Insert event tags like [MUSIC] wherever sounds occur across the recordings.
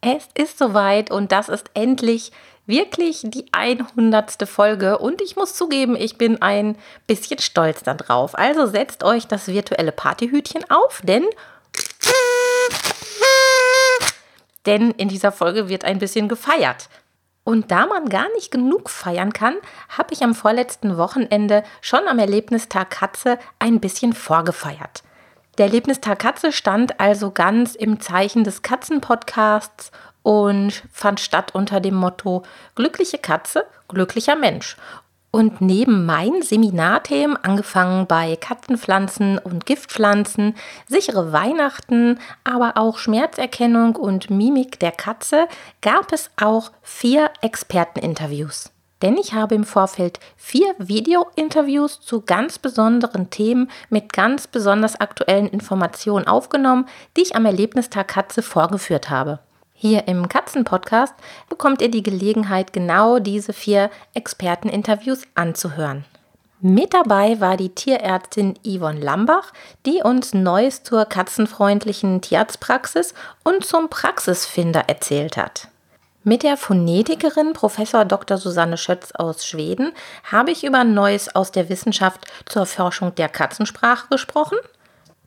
Es ist soweit und das ist endlich wirklich die 100. Folge und ich muss zugeben, ich bin ein bisschen stolz darauf. Also setzt euch das virtuelle Partyhütchen auf, denn denn in dieser Folge wird ein bisschen gefeiert. Und da man gar nicht genug feiern kann, habe ich am vorletzten Wochenende schon am Erlebnistag Katze ein bisschen vorgefeiert. Der Erlebnistag Katze stand also ganz im Zeichen des Katzenpodcasts und fand statt unter dem Motto Glückliche Katze, glücklicher Mensch. Und neben meinen Seminarthemen, angefangen bei Katzenpflanzen und Giftpflanzen, sichere Weihnachten, aber auch Schmerzerkennung und Mimik der Katze, gab es auch vier Experteninterviews. Denn ich habe im Vorfeld vier Video-Interviews zu ganz besonderen Themen mit ganz besonders aktuellen Informationen aufgenommen, die ich am Erlebnistag Katze vorgeführt habe. Hier im Katzenpodcast bekommt ihr die Gelegenheit, genau diese vier Experteninterviews anzuhören. Mit dabei war die Tierärztin Yvonne Lambach, die uns Neues zur katzenfreundlichen Tierarztpraxis und zum Praxisfinder erzählt hat. Mit der Phonetikerin Prof. Dr. Susanne Schötz aus Schweden habe ich über Neues aus der Wissenschaft zur Forschung der Katzensprache gesprochen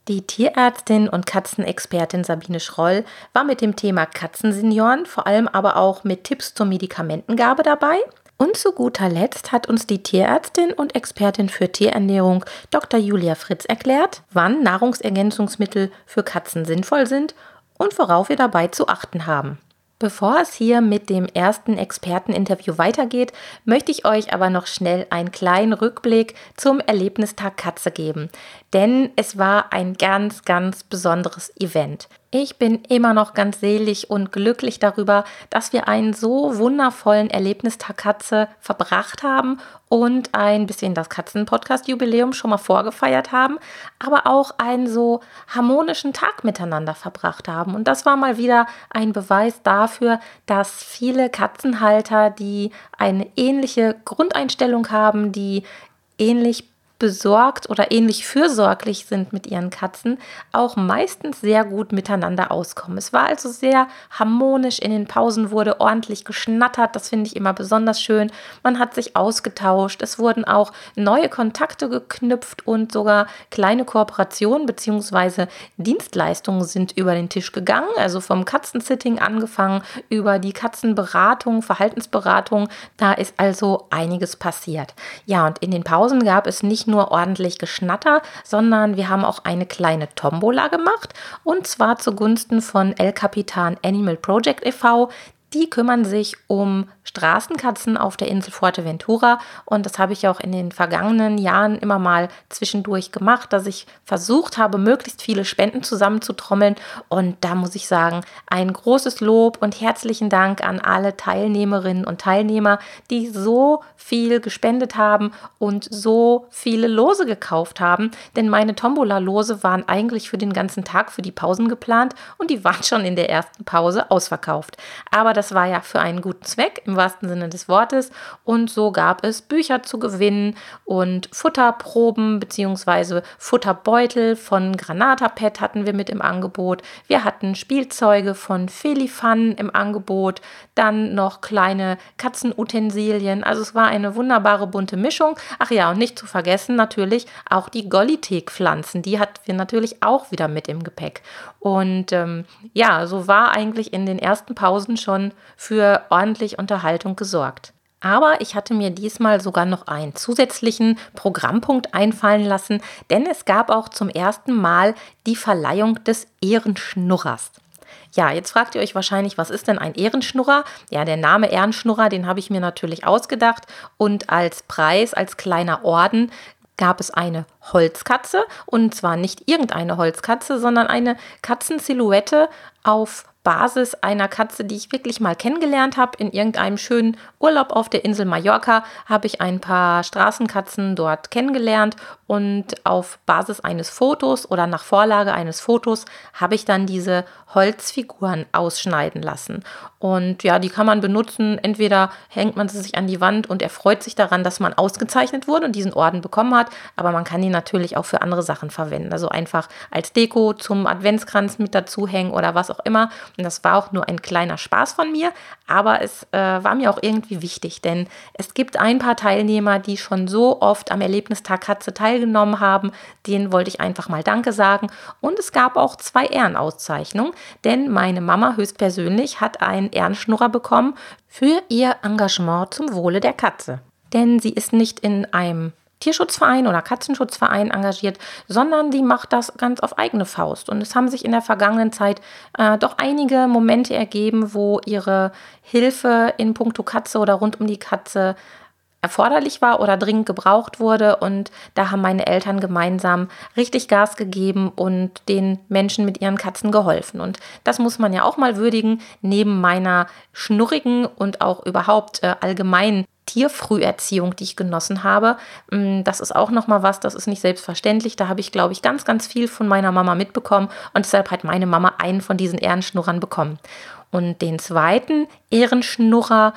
die Tierärztin und Katzenexpertin Sabine Schroll war mit dem Thema Katzensenioren, vor allem aber auch mit Tipps zur Medikamentengabe dabei. Und zu guter Letzt hat uns die Tierärztin und Expertin für Tierernährung Dr. Julia Fritz erklärt, wann Nahrungsergänzungsmittel für Katzen sinnvoll sind und worauf wir dabei zu achten haben. Bevor es hier mit dem ersten Experteninterview weitergeht, möchte ich euch aber noch schnell einen kleinen Rückblick zum Erlebnistag Katze geben. Denn es war ein ganz, ganz besonderes Event. Ich bin immer noch ganz selig und glücklich darüber, dass wir einen so wundervollen Erlebnistag Katze verbracht haben und ein bisschen das Katzen-Podcast-Jubiläum schon mal vorgefeiert haben, aber auch einen so harmonischen Tag miteinander verbracht haben. Und das war mal wieder ein Beweis dafür, dass viele Katzenhalter, die eine ähnliche Grundeinstellung haben, die ähnlich besorgt oder ähnlich fürsorglich sind mit ihren Katzen, auch meistens sehr gut miteinander auskommen. Es war also sehr harmonisch. In den Pausen wurde ordentlich geschnattert. Das finde ich immer besonders schön. Man hat sich ausgetauscht. Es wurden auch neue Kontakte geknüpft und sogar kleine Kooperationen bzw. Dienstleistungen sind über den Tisch gegangen. Also vom Katzensitting angefangen über die Katzenberatung, Verhaltensberatung. Da ist also einiges passiert. Ja, und in den Pausen gab es nicht nur ordentlich Geschnatter, sondern wir haben auch eine kleine Tombola gemacht und zwar zugunsten von El Capitan Animal Project e.V. Die kümmern sich um Straßenkatzen auf der Insel Fuerteventura. Und das habe ich auch in den vergangenen Jahren immer mal zwischendurch gemacht, dass ich versucht habe, möglichst viele Spenden zusammenzutrommeln. Und da muss ich sagen, ein großes Lob und herzlichen Dank an alle Teilnehmerinnen und Teilnehmer, die so viel gespendet haben und so viele Lose gekauft haben. Denn meine Tombola-Lose waren eigentlich für den ganzen Tag für die Pausen geplant und die waren schon in der ersten Pause ausverkauft. Aber das war ja für einen guten Zweck im wahrsten Sinne des Wortes. Und so gab es Bücher zu gewinnen und Futterproben bzw. Futterbeutel von Granata Pet hatten wir mit im Angebot. Wir hatten Spielzeuge von Felifan im Angebot, dann noch kleine Katzenutensilien. Also es war eine wunderbare bunte Mischung. Ach ja, und nicht zu vergessen natürlich auch die Gollitek-Pflanzen. Die hatten wir natürlich auch wieder mit im Gepäck. Und ähm, ja, so war eigentlich in den ersten Pausen schon für ordentlich Unterhaltung gesorgt. Aber ich hatte mir diesmal sogar noch einen zusätzlichen Programmpunkt einfallen lassen, denn es gab auch zum ersten Mal die Verleihung des Ehrenschnurrers. Ja, jetzt fragt ihr euch wahrscheinlich, was ist denn ein Ehrenschnurrer? Ja, der Name Ehrenschnurrer, den habe ich mir natürlich ausgedacht und als Preis, als kleiner Orden gab es eine Holzkatze und zwar nicht irgendeine Holzkatze, sondern eine Katzensilhouette auf Basis einer Katze, die ich wirklich mal kennengelernt habe. In irgendeinem schönen Urlaub auf der Insel Mallorca habe ich ein paar Straßenkatzen dort kennengelernt und auf Basis eines Fotos oder nach Vorlage eines Fotos habe ich dann diese Holzfiguren ausschneiden lassen. Und ja, die kann man benutzen. Entweder hängt man sie sich an die Wand und er freut sich daran, dass man ausgezeichnet wurde und diesen Orden bekommen hat. Aber man kann die natürlich auch für andere Sachen verwenden. Also einfach als Deko zum Adventskranz mit dazu hängen oder was auch immer. Und das war auch nur ein kleiner Spaß von mir. Aber es äh, war mir auch irgendwie wichtig, denn es gibt ein paar Teilnehmer, die schon so oft am Erlebnistag Katze teilgenommen haben. Denen wollte ich einfach mal Danke sagen. Und es gab auch zwei Ehrenauszeichnungen, denn meine Mama höchstpersönlich hat einen Ehrenschnurrer bekommen für ihr Engagement zum Wohle der Katze. Denn sie ist nicht in einem Tierschutzverein oder Katzenschutzverein engagiert, sondern die macht das ganz auf eigene Faust. Und es haben sich in der vergangenen Zeit äh, doch einige Momente ergeben, wo ihre Hilfe in puncto Katze oder rund um die Katze erforderlich war oder dringend gebraucht wurde. Und da haben meine Eltern gemeinsam richtig Gas gegeben und den Menschen mit ihren Katzen geholfen. Und das muss man ja auch mal würdigen, neben meiner schnurrigen und auch überhaupt äh, allgemein Tierfrüherziehung, die ich genossen habe. Mm, das ist auch nochmal was, das ist nicht selbstverständlich. Da habe ich, glaube ich, ganz, ganz viel von meiner Mama mitbekommen und deshalb hat meine Mama einen von diesen Ehrenschnurrern bekommen. Und den zweiten Ehrenschnurrer,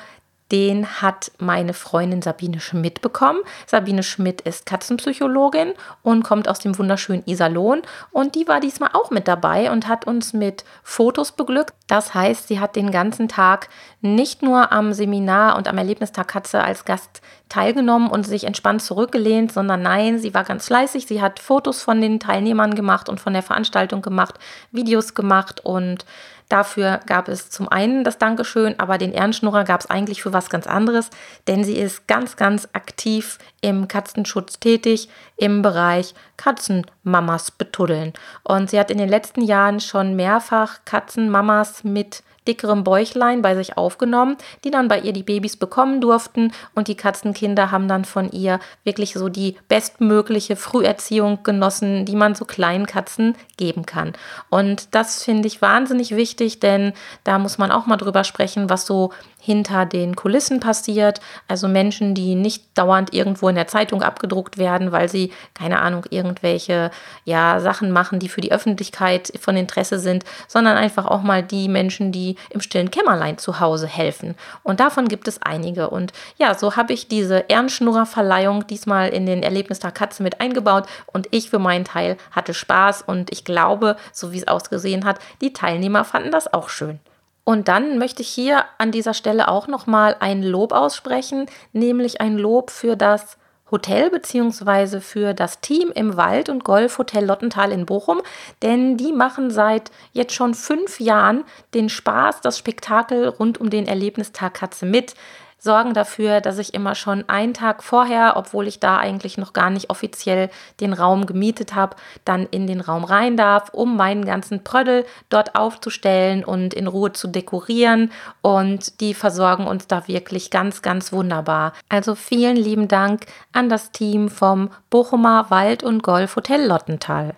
den hat meine Freundin Sabine Schmidt bekommen. Sabine Schmidt ist Katzenpsychologin und kommt aus dem wunderschönen Iserlohn. Und die war diesmal auch mit dabei und hat uns mit Fotos beglückt. Das heißt, sie hat den ganzen Tag nicht nur am Seminar und am Erlebnistag Katze als Gast teilgenommen und sich entspannt zurückgelehnt, sondern nein, sie war ganz fleißig. Sie hat Fotos von den Teilnehmern gemacht und von der Veranstaltung gemacht, Videos gemacht und Dafür gab es zum einen das Dankeschön, aber den Ehrenschnurrer gab es eigentlich für was ganz anderes, denn sie ist ganz, ganz aktiv im Katzenschutz tätig im Bereich Katzenmamas betuddeln. Und sie hat in den letzten Jahren schon mehrfach Katzenmamas mit dickerem Bäuchlein bei sich aufgenommen, die dann bei ihr die Babys bekommen durften und die Katzenkinder haben dann von ihr wirklich so die bestmögliche Früherziehung genossen, die man so kleinen Katzen geben kann. Und das finde ich wahnsinnig wichtig, denn da muss man auch mal drüber sprechen, was so hinter den Kulissen passiert. Also Menschen, die nicht dauernd irgendwo in der Zeitung abgedruckt werden, weil sie, keine Ahnung, irgendwelche ja, Sachen machen, die für die Öffentlichkeit von Interesse sind, sondern einfach auch mal die Menschen, die im stillen Kämmerlein zu Hause helfen. Und davon gibt es einige. Und ja, so habe ich diese Ehrenschnurrerverleihung diesmal in den Erlebnistag Katze mit eingebaut. Und ich für meinen Teil hatte Spaß und ich glaube, so wie es ausgesehen hat, die Teilnehmer fanden das auch schön. Und dann möchte ich hier an dieser Stelle auch nochmal ein Lob aussprechen, nämlich ein Lob für das Hotel bzw. für das Team im Wald- und Golfhotel Lottental in Bochum, denn die machen seit jetzt schon fünf Jahren den Spaß, das Spektakel rund um den Erlebnistag Katze mit sorgen dafür, dass ich immer schon einen Tag vorher, obwohl ich da eigentlich noch gar nicht offiziell den Raum gemietet habe, dann in den Raum rein darf, um meinen ganzen Prödel dort aufzustellen und in Ruhe zu dekorieren. Und die versorgen uns da wirklich ganz, ganz wunderbar. Also vielen lieben Dank an das Team vom Bochumer Wald- und Golf Hotel Lottental.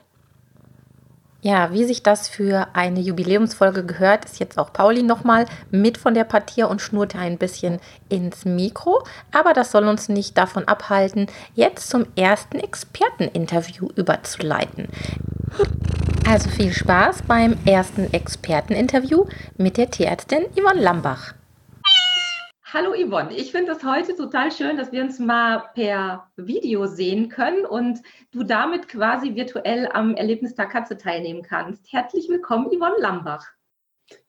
Ja, wie sich das für eine Jubiläumsfolge gehört, ist jetzt auch Pauli nochmal mit von der Partie und schnurrt ein bisschen ins Mikro. Aber das soll uns nicht davon abhalten, jetzt zum ersten Experteninterview überzuleiten. Also viel Spaß beim ersten Experteninterview mit der Tierärztin Yvonne Lambach. Hallo Yvonne, ich finde es heute total schön, dass wir uns mal per Video sehen können und du damit quasi virtuell am Erlebnistag Katze teilnehmen kannst. Herzlich willkommen, Yvonne Lambach.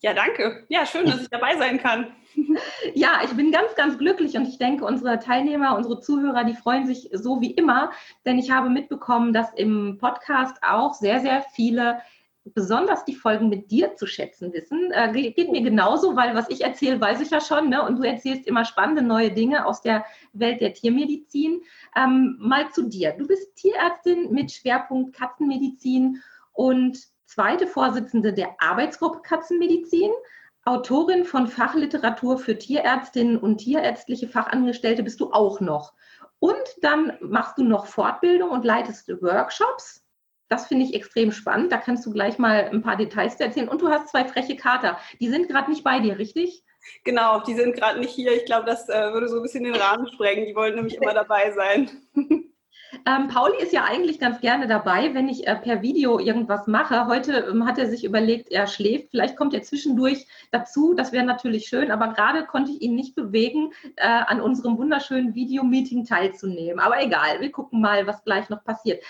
Ja, danke. Ja, schön, dass ich dabei sein kann. [LAUGHS] Ja, ich bin ganz, ganz glücklich und ich denke, unsere Teilnehmer, unsere Zuhörer, die freuen sich so wie immer, denn ich habe mitbekommen, dass im Podcast auch sehr, sehr viele besonders die Folgen mit dir zu schätzen wissen. Äh, geht mir genauso, weil was ich erzähle, weiß ich ja schon. Ne? Und du erzählst immer spannende neue Dinge aus der Welt der Tiermedizin. Ähm, mal zu dir. Du bist Tierärztin mit Schwerpunkt Katzenmedizin und zweite Vorsitzende der Arbeitsgruppe Katzenmedizin. Autorin von Fachliteratur für Tierärztinnen und tierärztliche Fachangestellte bist du auch noch. Und dann machst du noch Fortbildung und leitest Workshops Das finde ich extrem spannend. Da kannst du gleich mal ein paar Details erzählen. Und du hast zwei freche Kater. Die sind gerade nicht bei dir, richtig? Genau, die sind gerade nicht hier. Ich glaube, das äh, würde so ein bisschen den Rahmen sprengen. Die wollen nämlich immer dabei sein. [LAUGHS] Ähm, Pauli ist ja eigentlich ganz gerne dabei, wenn ich äh, per Video irgendwas mache. Heute ähm, hat er sich überlegt, er schläft. Vielleicht kommt er zwischendurch dazu. Das wäre natürlich schön. Aber gerade konnte ich ihn nicht bewegen, äh, an unserem wunderschönen Videomeeting teilzunehmen. Aber egal, wir gucken mal, was gleich noch passiert.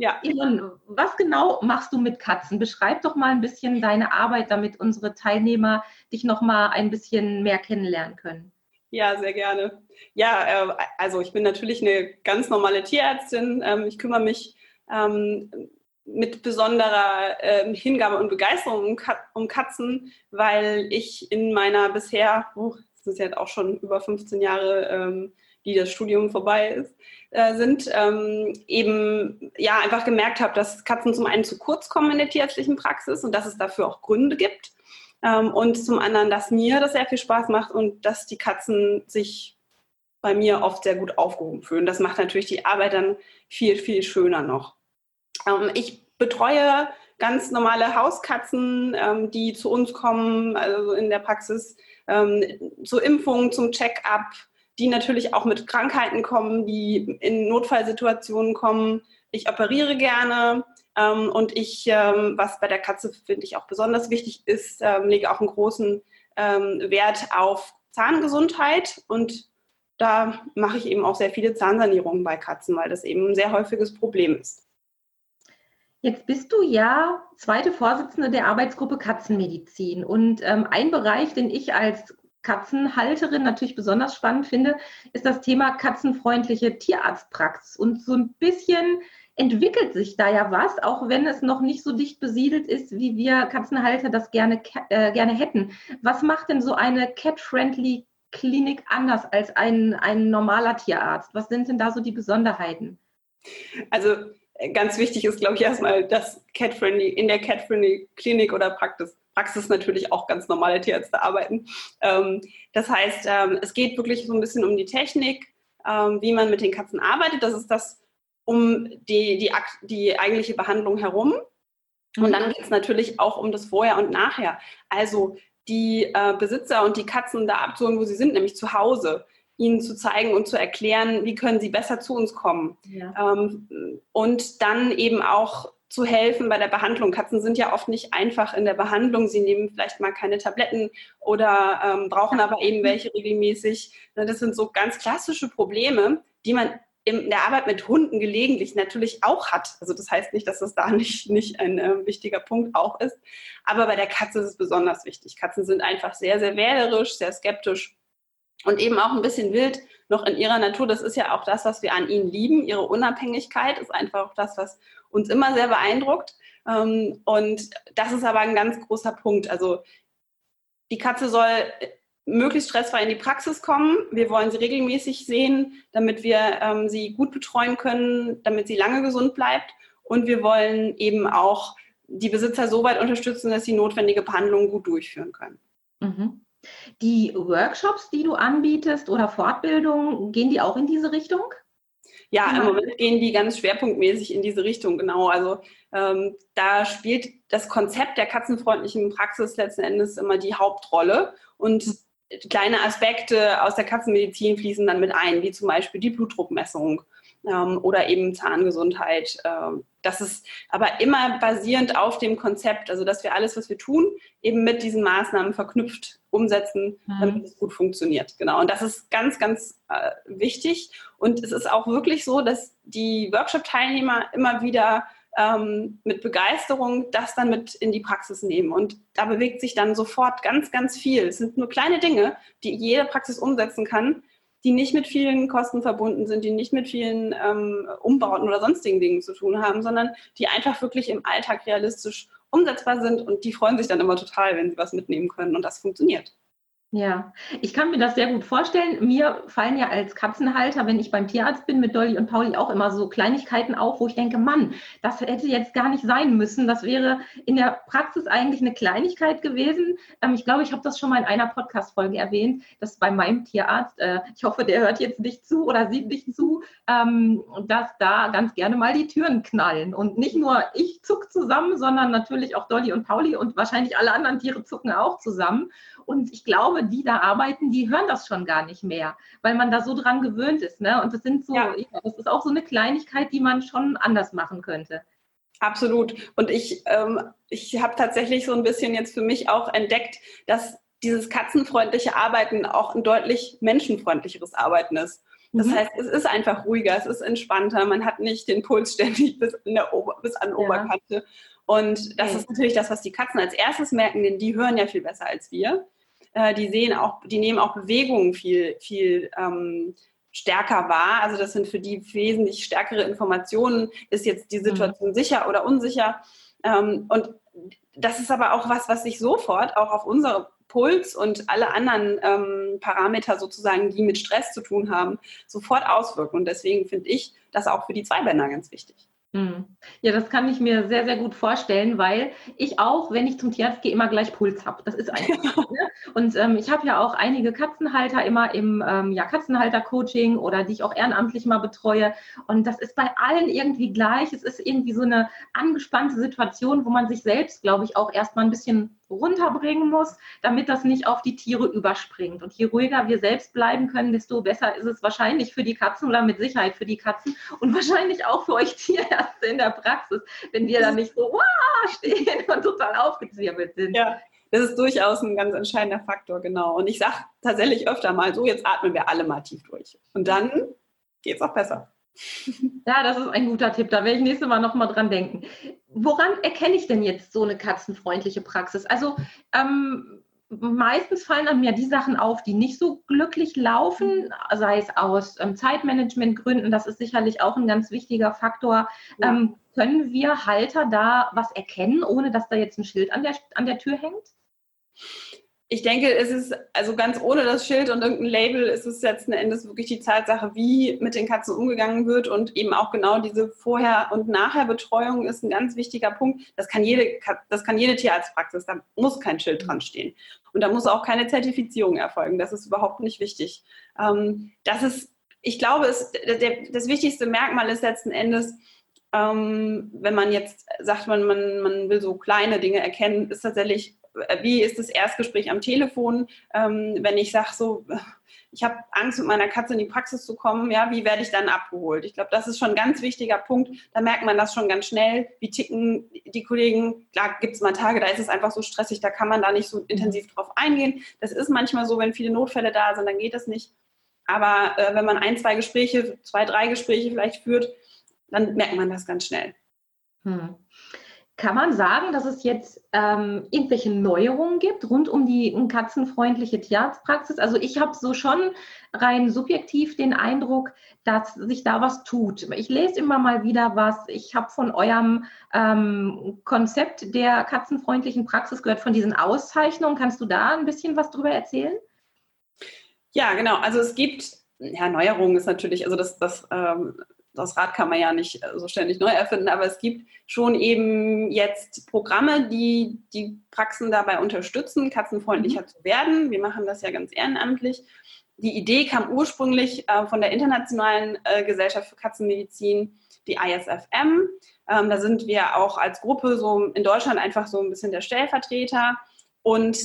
Ja. Ivan, was genau machst du mit Katzen? Beschreib doch mal ein bisschen deine Arbeit, damit unsere Teilnehmer dich noch mal ein bisschen mehr kennenlernen können. Ja, sehr gerne. Ja, äh, also ich bin natürlich eine ganz normale Tierärztin. Ähm, ich kümmere mich ähm, mit besonderer ähm, Hingabe und Begeisterung um, Katzen, weil ich in meiner bisher, oh, das ist jetzt auch schon über 15 Jahre, die das Studium vorbei ist, äh, sind, eben ja einfach gemerkt habe, dass Katzen zum einen zu kurz kommen in der tierärztlichen Praxis und dass es dafür auch Gründe gibt. Ähm, und zum anderen, dass mir das sehr viel Spaß macht und dass die Katzen sich bei mir oft sehr gut aufgehoben fühlen. Das macht natürlich die Arbeit dann viel, viel schöner noch. Ähm, ich betreue ganz normale Hauskatzen, ähm, die zu uns kommen, also in der Praxis ähm, zur Impfung, zum Check-up, die natürlich auch mit Krankheiten kommen, die in Notfallsituationen kommen. Ich operiere gerne, ähm, und ich, ähm, was bei der Katze finde ich auch besonders wichtig ist, ähm, lege auch einen großen Wert auf Zahngesundheit und da mache ich eben auch sehr viele Zahnsanierungen bei Katzen, weil das eben ein sehr häufiges Problem ist. Jetzt bist du ja zweite Vorsitzende der Arbeitsgruppe Katzenmedizin und ähm, ein Bereich, den ich als Katzenhalterin natürlich besonders spannend finde, ist das Thema katzenfreundliche Tierarztpraxis und so ein bisschen entwickelt sich da ja was, auch wenn es noch nicht so dicht besiedelt ist, wie wir Katzenhalter das gerne, äh, gerne hätten. Was macht denn so eine cat-friendly Klinik anders als ein, ein normaler Tierarzt? Was sind denn da so die Besonderheiten? Also ganz wichtig ist, glaube ich, erstmal, dass cat-friendly in der cat-friendly Klinik oder Praxis Praxis natürlich auch ganz normale Tierärzte arbeiten. Ähm, das heißt, ähm, es geht wirklich so ein bisschen um die Technik, ähm, wie man mit den Katzen arbeitet. Das ist das, um die, die, die eigentliche Behandlung herum. Und mhm. dann geht es natürlich auch um das Vorher und Nachher. Also die äh, Besitzer und die Katzen da abzuholen, wo sie sind, nämlich zu Hause, ihnen zu zeigen und zu erklären, wie können sie besser zu uns kommen. Ja. Ähm, und dann eben auch zu helfen bei der Behandlung. Katzen sind ja oft nicht einfach in der Behandlung. Sie nehmen vielleicht mal keine Tabletten oder ähm, brauchen aber eben welche regelmäßig. Das sind so ganz klassische Probleme, die man in der Arbeit mit Hunden gelegentlich natürlich auch hat. Also das heißt nicht, dass das da nicht, nicht ein äh, wichtiger Punkt auch ist. Aber bei der Katze ist es besonders wichtig. Katzen sind einfach sehr, sehr wählerisch, sehr skeptisch und eben auch ein bisschen wild noch in ihrer Natur. Das ist ja auch das, was wir an ihnen lieben. Ihre Unabhängigkeit ist einfach auch das, was uns immer sehr beeindruckt. Ähm, und das ist aber ein ganz großer Punkt. Also die Katze soll möglichst stressfrei in die Praxis kommen. Wir wollen sie regelmäßig sehen, damit wir ähm, sie gut betreuen können, damit sie lange gesund bleibt. Und wir wollen eben auch die Besitzer so weit unterstützen, dass sie notwendige Behandlungen gut durchführen können. Mhm. Die Workshops, die du anbietest oder Fortbildungen, gehen die auch in diese Richtung? Ja, im. Moment gehen die ganz schwerpunktmäßig in diese Richtung, genau. Also ähm, da spielt das Konzept der katzenfreundlichen Praxis letzten Endes immer die Hauptrolle. Und kleine Aspekte aus der Katzenmedizin fließen dann mit ein, wie zum Beispiel die Blutdruckmessung ähm, oder eben Zahngesundheit. Ähm, das ist aber immer basierend auf dem Konzept, also dass wir alles, was wir tun, eben mit diesen Maßnahmen verknüpft umsetzen, mhm. damit es gut funktioniert. Genau. Und das ist ganz, ganz äh, wichtig. Und es ist auch wirklich so, dass die Workshop-Teilnehmer immer wieder ähm, mit Begeisterung das dann mit in die Praxis nehmen. Und da bewegt sich dann sofort ganz, ganz viel. Es sind nur kleine Dinge, die jede Praxis umsetzen kann, die nicht mit vielen Kosten verbunden sind, die nicht mit vielen ähm, Umbauten oder sonstigen Dingen zu tun haben, sondern die einfach wirklich im Alltag realistisch umsetzbar sind und die freuen sich dann immer total, wenn sie was mitnehmen können und das funktioniert. Ja, ich kann mir das sehr gut vorstellen. Mir fallen ja als Katzenhalter, wenn ich beim Tierarzt bin, mit Dolly und Pauli auch immer so Kleinigkeiten auf, wo ich denke, Mann, das hätte jetzt gar nicht sein müssen. Das wäre in der Praxis eigentlich eine Kleinigkeit gewesen. Ähm, ich glaube, ich habe das schon mal in einer Podcast-Folge erwähnt, dass bei meinem Tierarzt, äh, ich hoffe, der hört jetzt nicht zu oder sieht nicht zu, ähm, dass da ganz gerne mal die Türen knallen. Und nicht nur ich zuck zusammen, sondern natürlich auch Dolly und Pauli und wahrscheinlich alle anderen Tiere zucken auch zusammen. Und ich glaube, die da arbeiten, die hören das schon gar nicht mehr, weil man da so dran gewöhnt ist. Ne? Und das sind so, ja. das ist auch so eine Kleinigkeit, die man schon anders machen könnte. Absolut. Und ich, ähm, ich habe tatsächlich so ein bisschen jetzt für mich auch entdeckt, dass dieses katzenfreundliche Arbeiten auch ein deutlich menschenfreundlicheres Arbeiten ist. Das mhm. heißt, es ist einfach ruhiger, es ist entspannter, man hat nicht den Puls [LAUGHS] ständig bis, bis an ja. Oberkante. Und das okay. ist natürlich das, was die Katzen als erstes merken, denn die hören ja viel besser als wir. Äh, die sehen auch, die nehmen auch Bewegungen viel, viel ähm, stärker wahr. Also das sind für die wesentlich stärkere Informationen. Ist jetzt die Situation mhm. sicher oder unsicher? Ähm, und das ist aber auch was, was sich sofort auch auf unsere Puls und alle anderen ähm, Parameter sozusagen, die mit Stress zu tun haben, sofort auswirken. Und deswegen finde ich das auch für die Zweibänder ganz wichtig. Hm. Ja, das kann ich mir sehr, sehr gut vorstellen, weil ich auch, wenn ich zum Tierarzt gehe, immer gleich Puls habe. Das ist [LAUGHS] einfach. ne? Und ähm, ich habe ja auch einige Katzenhalter immer im ähm, ja, Katzenhalter-Coaching oder die ich auch ehrenamtlich mal betreue. Und das ist bei allen irgendwie gleich. Es ist irgendwie so eine angespannte Situation, wo man sich selbst, glaube ich, auch erstmal ein bisschen runterbringen muss, damit das nicht auf die Tiere überspringt. Und je ruhiger wir selbst bleiben können, desto besser ist es wahrscheinlich für die Katzen oder mit Sicherheit für die Katzen und [LAUGHS] wahrscheinlich auch für euch Tierärzte in der Praxis, wenn wir dann nicht so Wah! stehen und total aufgezwirbelt sind. Ja. Das ist durchaus ein ganz entscheidender Faktor, genau. Und ich sage tatsächlich öfter mal so, jetzt atmen wir alle mal tief durch. Und dann geht es auch besser. Ja, das ist ein guter Tipp. Da werde ich nächstes Mal nochmal dran denken. Woran erkenne ich denn jetzt so eine katzenfreundliche Praxis? Also ähm, meistens fallen an mir die Sachen auf, die nicht so glücklich laufen, sei es aus ähm, Zeitmanagementgründen. Das ist sicherlich auch ein ganz wichtiger Faktor. Ja. Ähm, können wir Halter da was erkennen, ohne dass da jetzt ein Schild an der, an der Tür hängt? Ich denke, es ist, also ganz ohne das Schild und irgendein Label, ist es letzten Endes wirklich die Tatsache, wie mit den Katzen umgegangen wird und eben auch genau diese Vorher- und Nachher-Betreuung ist ein ganz wichtiger Punkt. Das kann jede, das kann jede Tierarztpraxis, da muss kein Schild dran stehen. Und da muss auch keine Zertifizierung erfolgen. Das ist überhaupt nicht wichtig. Ähm, das ist, ich glaube, der, das wichtigste Merkmal ist letzten Endes, ähm, wenn man jetzt sagt, man, man, man will so kleine Dinge erkennen, ist tatsächlich wie ist das Erstgespräch am Telefon, ähm, wenn ich sage so, [LAUGHS] ich habe Angst, mit meiner Katze in die Praxis zu kommen, ja, wie werde ich dann abgeholt? Ich glaube, das ist schon ein ganz wichtiger Punkt. Da merkt man das schon ganz schnell. Wie ticken die Kollegen? Klar, gibt es mal Tage, da ist es einfach so stressig, da kann man da nicht so intensiv drauf eingehen. Das ist manchmal so, wenn viele Notfälle da sind, dann geht das nicht. Aber äh, wenn man ein, zwei Gespräche, zwei, drei Gespräche vielleicht führt, dann merkt man das ganz schnell. Hm. Kann man sagen, dass es jetzt ähm, irgendwelche Neuerungen gibt rund um die katzenfreundliche Tierarztpraxis? Also ich habe so schon rein subjektiv den Eindruck, dass sich da was tut. Ich lese immer mal wieder was. Ich habe von eurem ähm, Konzept der katzenfreundlichen Praxis gehört, von diesen Auszeichnungen. Kannst du da ein bisschen was drüber erzählen? Ja, genau. Also es gibt ja, Neuerungen ist natürlich, also das, das ähm, das Rad kann man ja nicht äh, so ständig neu erfinden, aber es gibt schon eben jetzt Programme, die die Praxen dabei unterstützen, katzenfreundlicher mhm. zu werden. Wir machen das ja ganz ehrenamtlich. Die Idee kam ursprünglich äh, von der Internationalen äh, Gesellschaft für Katzenmedizin, die ISFM. Ähm, da sind wir auch als Gruppe so in Deutschland einfach so ein bisschen der Stellvertreter. Und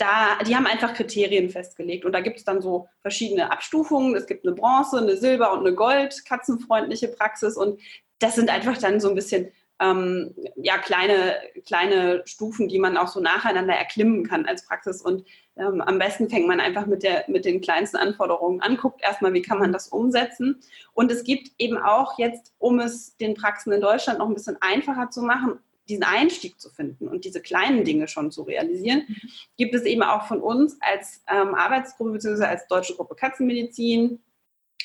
da, die haben einfach Kriterien festgelegt und da gibt es dann so verschiedene Abstufungen. Es gibt eine Bronze, eine Silber und eine Gold, katzenfreundliche Praxis und das sind einfach dann so ein bisschen ähm, ja, kleine, kleine Stufen, die man auch so nacheinander erklimmen kann als Praxis. Und ähm, am besten fängt man einfach mit, der, mit den kleinsten Anforderungen an, guckt erstmal, wie kann man das umsetzen. Und es gibt eben auch jetzt, um es den Praxen in Deutschland noch ein bisschen einfacher zu machen, diesen Einstieg zu finden und diese kleinen Dinge schon zu realisieren, mhm. gibt es eben auch von uns als ähm, Arbeitsgruppe bzw. als Deutsche Gruppe Katzenmedizin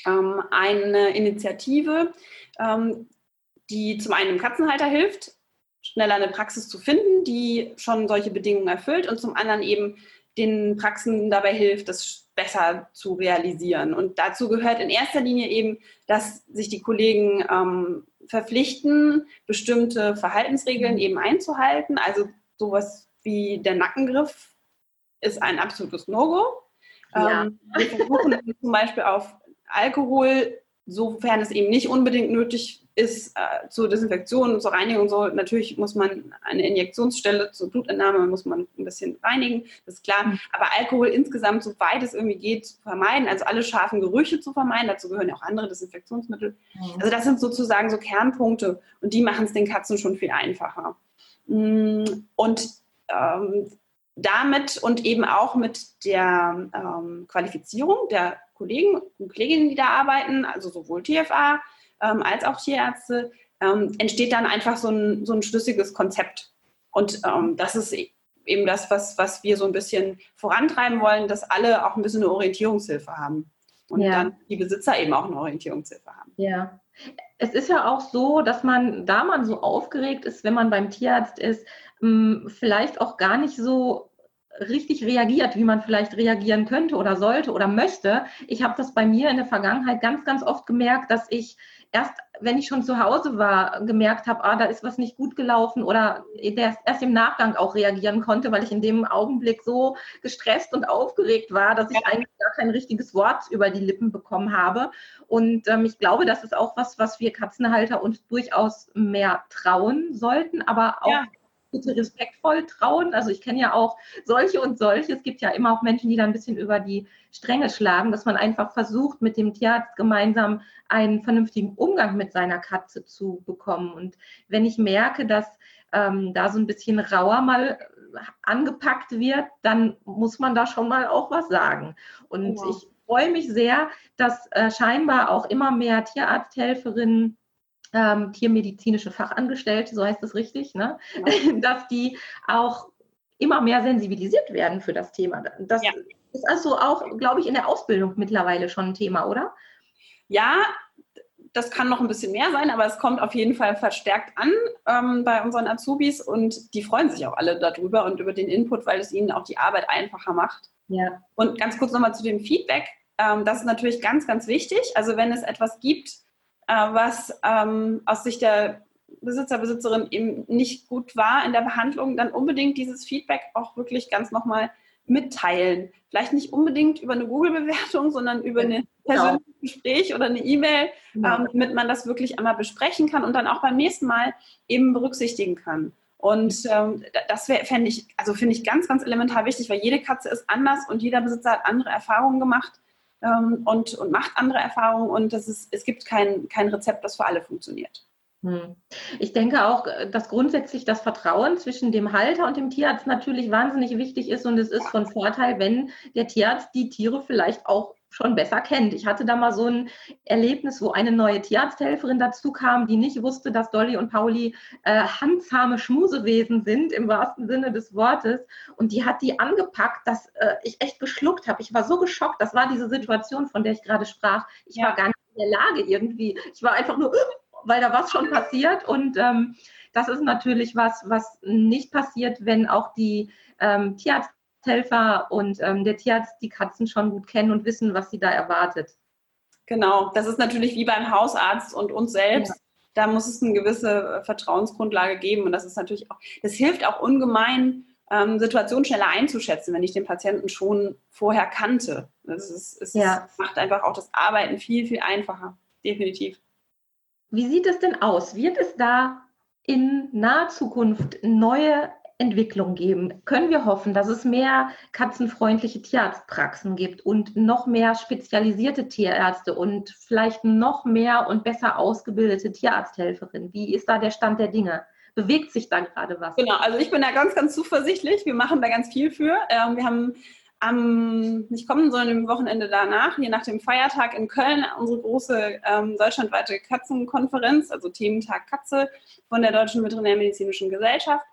ähm, eine Initiative, ähm, die zum einen dem Katzenhalter hilft, schneller eine Praxis zu finden, die schon solche Bedingungen erfüllt und zum anderen eben den Praxen dabei hilft, das besser zu realisieren. Und dazu gehört in erster Linie eben, dass sich die Kollegen ähm, verpflichten, bestimmte Verhaltensregeln eben einzuhalten. Also sowas wie der Nackengriff ist ein absolutes No-Go. Ja. Ähm, wir versuchen zum Beispiel auf Alkohol, sofern es eben nicht unbedingt nötig ist, äh, zur Desinfektion, zur Reinigung so. Natürlich muss man eine Injektionsstelle zur Blutentnahme, muss man ein bisschen reinigen, das ist klar. Mhm. Aber Alkohol insgesamt, soweit es irgendwie geht, zu vermeiden, also alle scharfen Gerüche zu vermeiden. Dazu gehören ja auch andere Desinfektionsmittel. Mhm. Also das sind sozusagen so Kernpunkte und die machen es den Katzen schon viel einfacher. Mm, und ähm, damit und eben auch mit der ähm, Qualifizierung der Kollegen und Kolleginnen, die da arbeiten, also sowohl TFA ähm, als auch Tierärzte, ähm, entsteht dann einfach so ein, so ein schlüssiges Konzept. Und ähm, das ist eben das, was, was wir so ein bisschen vorantreiben wollen, dass alle auch ein bisschen eine Orientierungshilfe haben. Und ja. dann die Besitzer eben auch eine Orientierungshilfe haben. Ja. Es ist ja auch so, dass man, da man so aufgeregt ist, wenn man beim Tierarzt ist, hm, vielleicht auch gar nicht so richtig reagiert, wie man vielleicht reagieren könnte oder sollte oder möchte. Ich habe das bei mir in der Vergangenheit ganz, ganz oft gemerkt, dass ich erst, wenn ich schon zu Hause war, gemerkt habe, ah, da ist was nicht gut gelaufen oder erst im Nachgang auch reagieren konnte, weil ich in dem Augenblick so gestresst und aufgeregt war, dass ich eigentlich gar kein richtiges Wort über die Lippen bekommen habe. Und ähm, ich glaube, das ist auch was, was wir Katzenhalter uns durchaus mehr trauen sollten, aber auch ja bitte respektvoll trauen. Also ich kenne ja auch solche und solche. Es gibt ja immer auch Menschen, die da ein bisschen über die Stränge schlagen, dass man einfach versucht, mit dem Tierarzt gemeinsam einen vernünftigen Umgang mit seiner Katze zu bekommen. Und wenn ich merke, dass ähm, da so ein bisschen rauer mal angepackt wird, dann muss man da schon mal auch was sagen. Und wow. ich freue mich sehr, dass äh, scheinbar auch immer mehr Tierarzthelferinnen ähm, tiermedizinische Fachangestellte, so heißt es richtig, ne? Ja. [LAUGHS] dass die auch immer mehr sensibilisiert werden für das Thema. Das ja. ist also auch, glaube ich, in der Ausbildung mittlerweile schon ein Thema, oder? Ja, das kann noch ein bisschen mehr sein, aber es kommt auf jeden Fall verstärkt an ähm, bei unseren Azubis und die freuen sich auch alle darüber und über den Input, weil es ihnen auch die Arbeit einfacher macht. Ja. Und ganz kurz nochmal zu dem Feedback. Ähm, das ist natürlich ganz, ganz wichtig. Also wenn es etwas gibt, was ähm, aus Sicht der Besitzer, Besitzerin eben nicht gut war in der Behandlung, dann unbedingt dieses Feedback auch wirklich ganz nochmal mitteilen. Vielleicht nicht unbedingt über eine Google-Bewertung, sondern über ein genau. persönliches Gespräch oder eine E-Mail, genau. ähm, damit man das wirklich einmal besprechen kann und dann auch beim nächsten Mal eben berücksichtigen kann. Und ähm, das fände ich, also finde ich ganz, ganz elementar wichtig, weil jede Katze ist anders und jeder Besitzer hat andere Erfahrungen gemacht ähm, und, und macht andere Erfahrungen und das ist, es gibt kein, kein Rezept, das für alle funktioniert. Hm. Ich denke auch, dass grundsätzlich das Vertrauen zwischen dem Halter und dem Tierarzt natürlich wahnsinnig wichtig ist und es ist von Vorteil, wenn der Tierarzt die Tiere vielleicht auch schon besser kennt. Ich hatte da mal so ein Erlebnis, wo eine neue Tierarzthelferin dazu kam, die nicht wusste, dass Dolly und Pauli äh, handzahme Schmusewesen sind, im wahrsten Sinne des Wortes. Und die hat die angepackt, dass äh, ich echt geschluckt habe. Ich war so geschockt. Das war diese Situation, von der ich gerade sprach. Ich ja. war gar nicht in der Lage irgendwie. Ich war einfach nur, [LAUGHS] weil da was schon passiert. Und ähm, das ist natürlich was, was nicht passiert, wenn auch die ähm, Tierarzt Helfer und ähm, der Tierarzt die Katzen schon gut kennen und wissen, was sie da erwartet. Genau, das ist natürlich wie beim Hausarzt und uns selbst. Ja. Da muss es eine gewisse Vertrauensgrundlage geben und das ist natürlich auch, das hilft auch ungemein, ähm, Situationen schneller einzuschätzen, wenn ich den Patienten schon vorher kannte. Das ist, es ja. macht einfach auch das Arbeiten viel, viel einfacher, definitiv. Wie sieht es denn aus? Wird es da in naher Zukunft neue Entwicklung geben? Können wir hoffen, dass es mehr katzenfreundliche Tierarztpraxen gibt und noch mehr spezialisierte Tierärzte und vielleicht noch mehr und besser ausgebildete Tierarzthelferinnen? Wie ist da der Stand der Dinge? Bewegt sich da gerade was? Genau, also ich bin da ganz, ganz zuversichtlich. Wir machen da ganz viel für. Ähm, wir haben am, nicht kommen, sondern im Wochenende danach, je nach dem Feiertag in Köln, unsere große ähm, deutschlandweite Katzenkonferenz, also Thementag Katze von der Deutschen Veterinärmedizinischen Gesellschaft.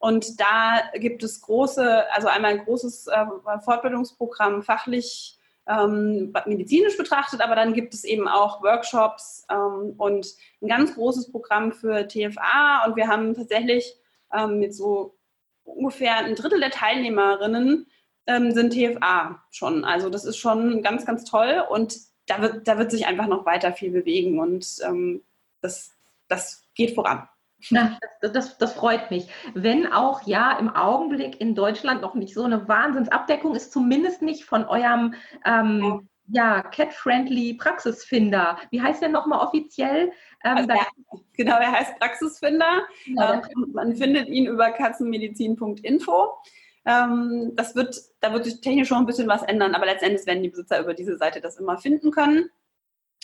Und da gibt es große, also einmal ein großes äh, Fortbildungsprogramm fachlich ähm, medizinisch betrachtet, aber dann gibt es eben auch Workshops ähm, und ein ganz großes Programm für TFA. Und wir haben tatsächlich ähm, mit so ungefähr ein Drittel der Teilnehmerinnen ähm, sind TFA schon. Also das ist schon ganz, ganz toll und da wird, da wird sich einfach noch weiter viel bewegen und ähm, das, das geht voran. Das, das, das, freut mich. Wenn auch ja im Augenblick in Deutschland noch nicht so eine Wahnsinnsabdeckung ist, zumindest nicht von eurem ähm, ja, Cat-Friendly Praxisfinder. Wie heißt der nochmal offiziell? Ähm, also, ja, genau, er heißt Praxisfinder. Ja, ähm, man findet ihn über katzenmedizin.info. Ähm, das wird, da wird sich technisch schon ein bisschen was ändern, aber letztendlich werden die Besitzer über diese Seite das immer finden können.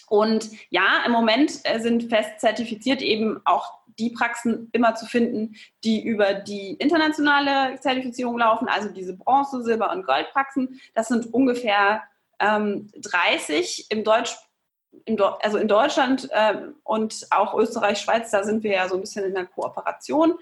Und ja, im Moment äh, sind fest zertifiziert eben auch die Praxen immer zu finden, die über die internationale Zertifizierung laufen, also diese Bronze-, Silber- und Goldpraxen. Das sind ungefähr ähm, 30 im Deutsch, in, also in Deutschland äh, und auch Österreich, Schweiz, da sind wir ja so ein bisschen in der Kooperation.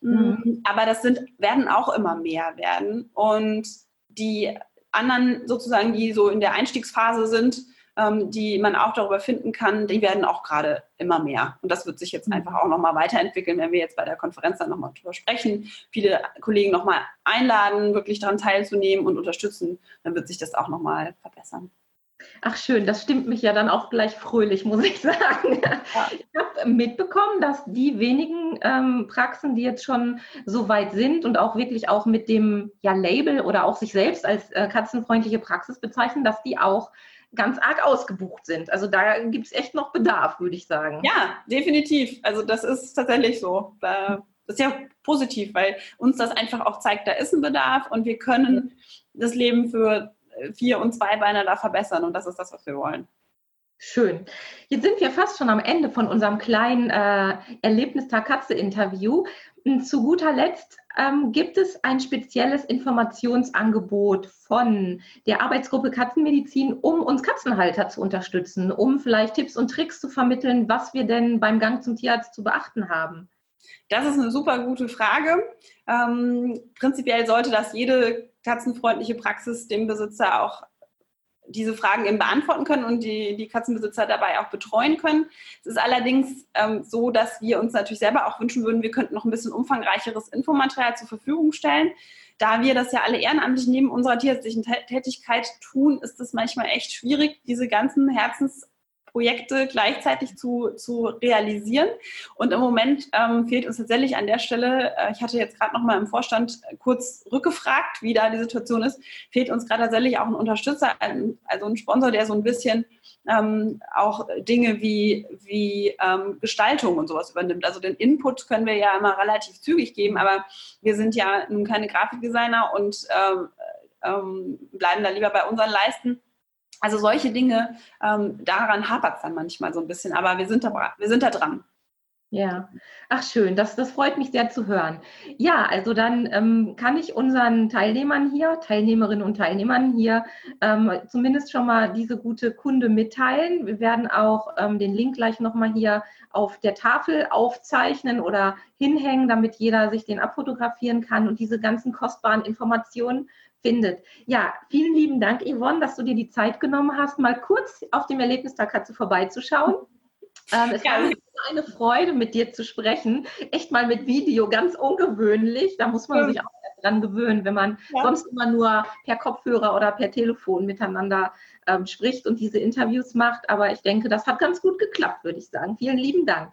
Mhm. Aber das sind, werden auch immer mehr werden. Und die anderen sozusagen, die so in der Einstiegsphase sind, ähm, die man auch darüber finden kann, die werden auch gerade immer mehr. Und das wird sich jetzt mhm. einfach auch nochmal weiterentwickeln, wenn wir jetzt bei der Konferenz dann nochmal drüber sprechen, viele Kollegen nochmal einladen, wirklich daran teilzunehmen und unterstützen, dann wird sich das auch nochmal verbessern. Ach schön, das stimmt mich ja dann auch gleich fröhlich, muss ich [LAUGHS] sagen. Ja. Ich habe mitbekommen, dass die wenigen ähm, Praxen, die jetzt schon so weit sind und auch wirklich auch mit dem ja, Label oder auch sich selbst als äh, katzenfreundliche Praxis bezeichnen, dass die auch ganz arg ausgebucht sind. Also da gibt es echt noch Bedarf, würde ich sagen. Ja, definitiv. Also das ist tatsächlich so. Das ist ja positiv, weil uns das einfach auch zeigt, da ist ein Bedarf und wir können das Leben für Vier- und Zweibeiner da verbessern und das ist das, was wir wollen. Schön. Jetzt sind wir fast schon am Ende von unserem kleinen äh, Erlebnistag-Katze-Interview. Zu guter Letzt ähm, gibt es ein spezielles Informationsangebot von der Arbeitsgruppe Katzenmedizin, um uns Katzenhalter zu unterstützen, um vielleicht Tipps und Tricks zu vermitteln, was wir denn beim Gang zum Tierarzt zu beachten haben? Das ist eine super gute Frage. Ähm, prinzipiell sollte das jede katzenfreundliche Praxis dem Besitzer auch diese Fragen eben beantworten können und die, die Katzenbesitzer dabei auch betreuen können. Es ist allerdings ähm, so, dass wir uns natürlich selber auch wünschen würden, wir könnten noch ein bisschen umfangreicheres Infomaterial zur Verfügung stellen. Da wir das ja alle ehrenamtlich neben unserer tierärztlichen Tätigkeit tun, ist es manchmal echt schwierig, diese ganzen Herzens Projekte gleichzeitig zu, zu realisieren. Und im Moment ähm, fehlt uns tatsächlich an der Stelle, äh, ich hatte jetzt gerade noch mal im Vorstand kurz rückgefragt, wie da die Situation ist, fehlt uns gerade tatsächlich auch ein Unterstützer, also ein Sponsor, der so ein bisschen ähm, auch Dinge wie, wie ähm, Gestaltung und sowas übernimmt. Also den Input können wir ja immer relativ zügig geben, aber wir sind ja nun keine Grafikdesigner und ähm, ähm bleiben da lieber bei unseren Leisten. Also solche Dinge, ähm, daran hapert es dann manchmal so ein bisschen, aber wir sind da, wir sind da dran. Ja, ach schön, das, das freut mich sehr zu hören. Ja, also dann ähm, kann ich unseren Teilnehmern hier, Teilnehmerinnen und Teilnehmern hier ähm, zumindest schon mal diese gute Kunde mitteilen. Wir werden auch ähm, den Link gleich nochmal hier auf der Tafel aufzeichnen oder hinhängen, damit jeder sich den abfotografieren kann und diese ganzen kostbaren Informationen findet. Ja, vielen lieben Dank, Yvonne, dass du dir die Zeit genommen hast, mal kurz auf dem Erlebnistag Katze vorbeizuschauen. Ähm, es war eine Freude, mit dir zu sprechen. Echt mal mit Video, ganz ungewöhnlich. Da muss man ja. sich auch dran gewöhnen, wenn man ja. sonst immer nur per Kopfhörer oder per Telefon miteinander ähm, spricht und diese Interviews macht. Aber ich denke, das hat ganz gut geklappt, würde ich sagen. Vielen lieben Dank.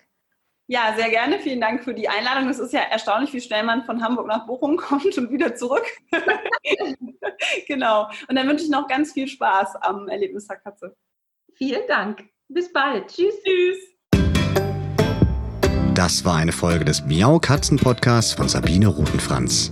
Ja, sehr gerne. Vielen Dank für die Einladung. Es ist ja erstaunlich, wie schnell man von Hamburg nach Bochum [LAUGHS] kommt und wieder zurück. [LAUGHS] genau. Und dann wünsche ich noch ganz viel Spaß am Erlebnistag Katze. Vielen Dank. Bis bald. Tschüss. Tschüss. Das war eine Folge des Miau Katzen Podcasts von Sabine Rutenfranz.